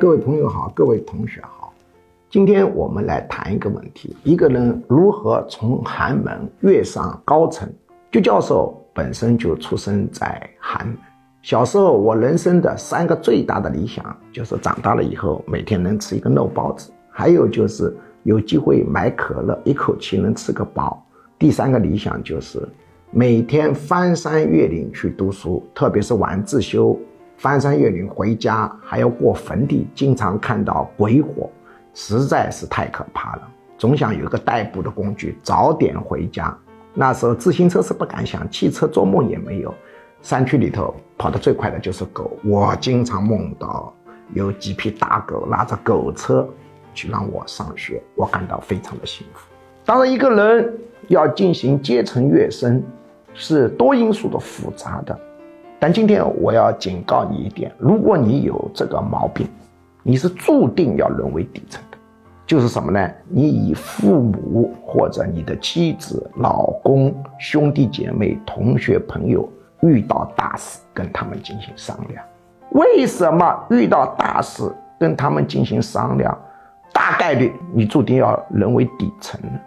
各位朋友好，各位同学好，今天我们来谈一个问题：一个人如何从寒门跃上高层？鞠教授本身就出生在寒门。小时候，我人生的三个最大的理想就是长大了以后每天能吃一个肉包子，还有就是有机会买可乐，一口气能吃个饱。第三个理想就是每天翻山越岭去读书，特别是晚自修。翻山越岭回家还要过坟地，经常看到鬼火，实在是太可怕了。总想有个代步的工具，早点回家。那时候自行车是不敢想，汽车做梦也没有。山区里头跑得最快的就是狗，我经常梦到有几匹大狗拉着狗车去让我上学，我感到非常的幸福。当然，一个人要进行阶层跃升，是多因素的复杂的。但今天我要警告你一点：如果你有这个毛病，你是注定要沦为底层的。就是什么呢？你以父母或者你的妻子、老公、兄弟姐妹、同学、朋友遇到大事，跟他们进行商量。为什么遇到大事跟他们进行商量？大概率你注定要沦为底层呢？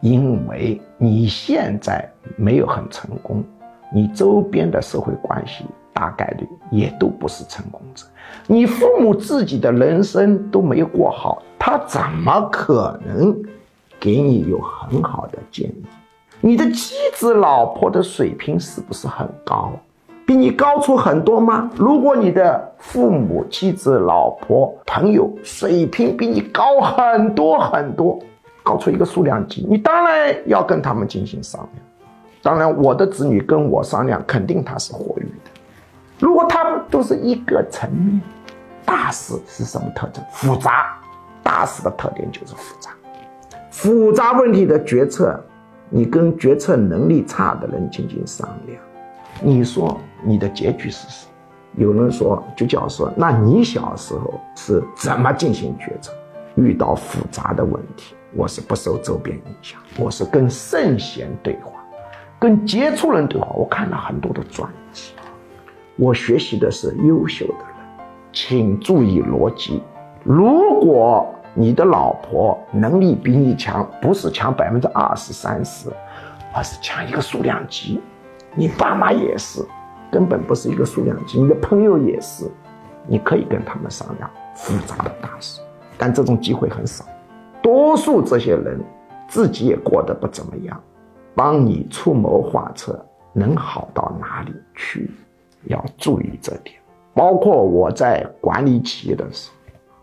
因为你现在没有很成功。你周边的社会关系大概率也都不是成功者，你父母自己的人生都没有过好，他怎么可能给你有很好的建议？你的妻子、老婆的水平是不是很高？比你高出很多吗？如果你的父母、妻子、老婆、朋友水平比你高很多很多，高出一个数量级，你当然要跟他们进行商量。当然，我的子女跟我商量，肯定他是活跃的。如果他们都是一个层面，大事是什么特征？复杂。大事的特点就是复杂。复杂问题的决策，你跟决策能力差的人进行商量，你说你的结局是什么？有人说，就叫说，那你小时候是怎么进行决策？遇到复杂的问题，我是不受周边影响，我是跟圣贤对话。跟杰出人对话，我看了很多的传记，我学习的是优秀的人，请注意逻辑。如果你的老婆能力比你强，不是强百分之二十三十，而是强一个数量级，你爸妈也是，根本不是一个数量级，你的朋友也是，你可以跟他们商量复杂的大事，但这种机会很少，多数这些人自己也过得不怎么样。帮你出谋划策，能好到哪里去？要注意这点。包括我在管理企业的时候，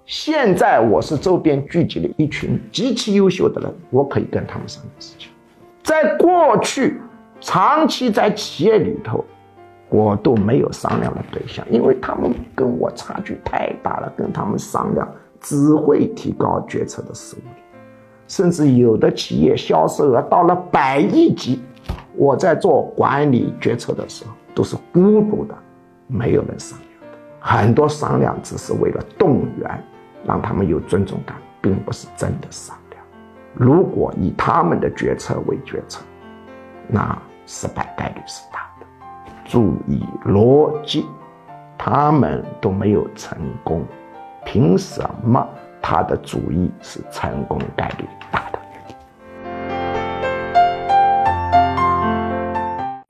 现在我是周边聚集了一群极其优秀的人，我可以跟他们商量事情。在过去，长期在企业里头，我都没有商量的对象，因为他们跟我差距太大了，跟他们商量只会提高决策的失误率。甚至有的企业销售额到了百亿级，我在做管理决策的时候都是孤独的，没有人商量的。很多商量只是为了动员，让他们有尊重感，并不是真的商量。如果以他们的决策为决策，那失败概率是大的。注意逻辑，他们都没有成功，凭什么？他的主意是成功概率大。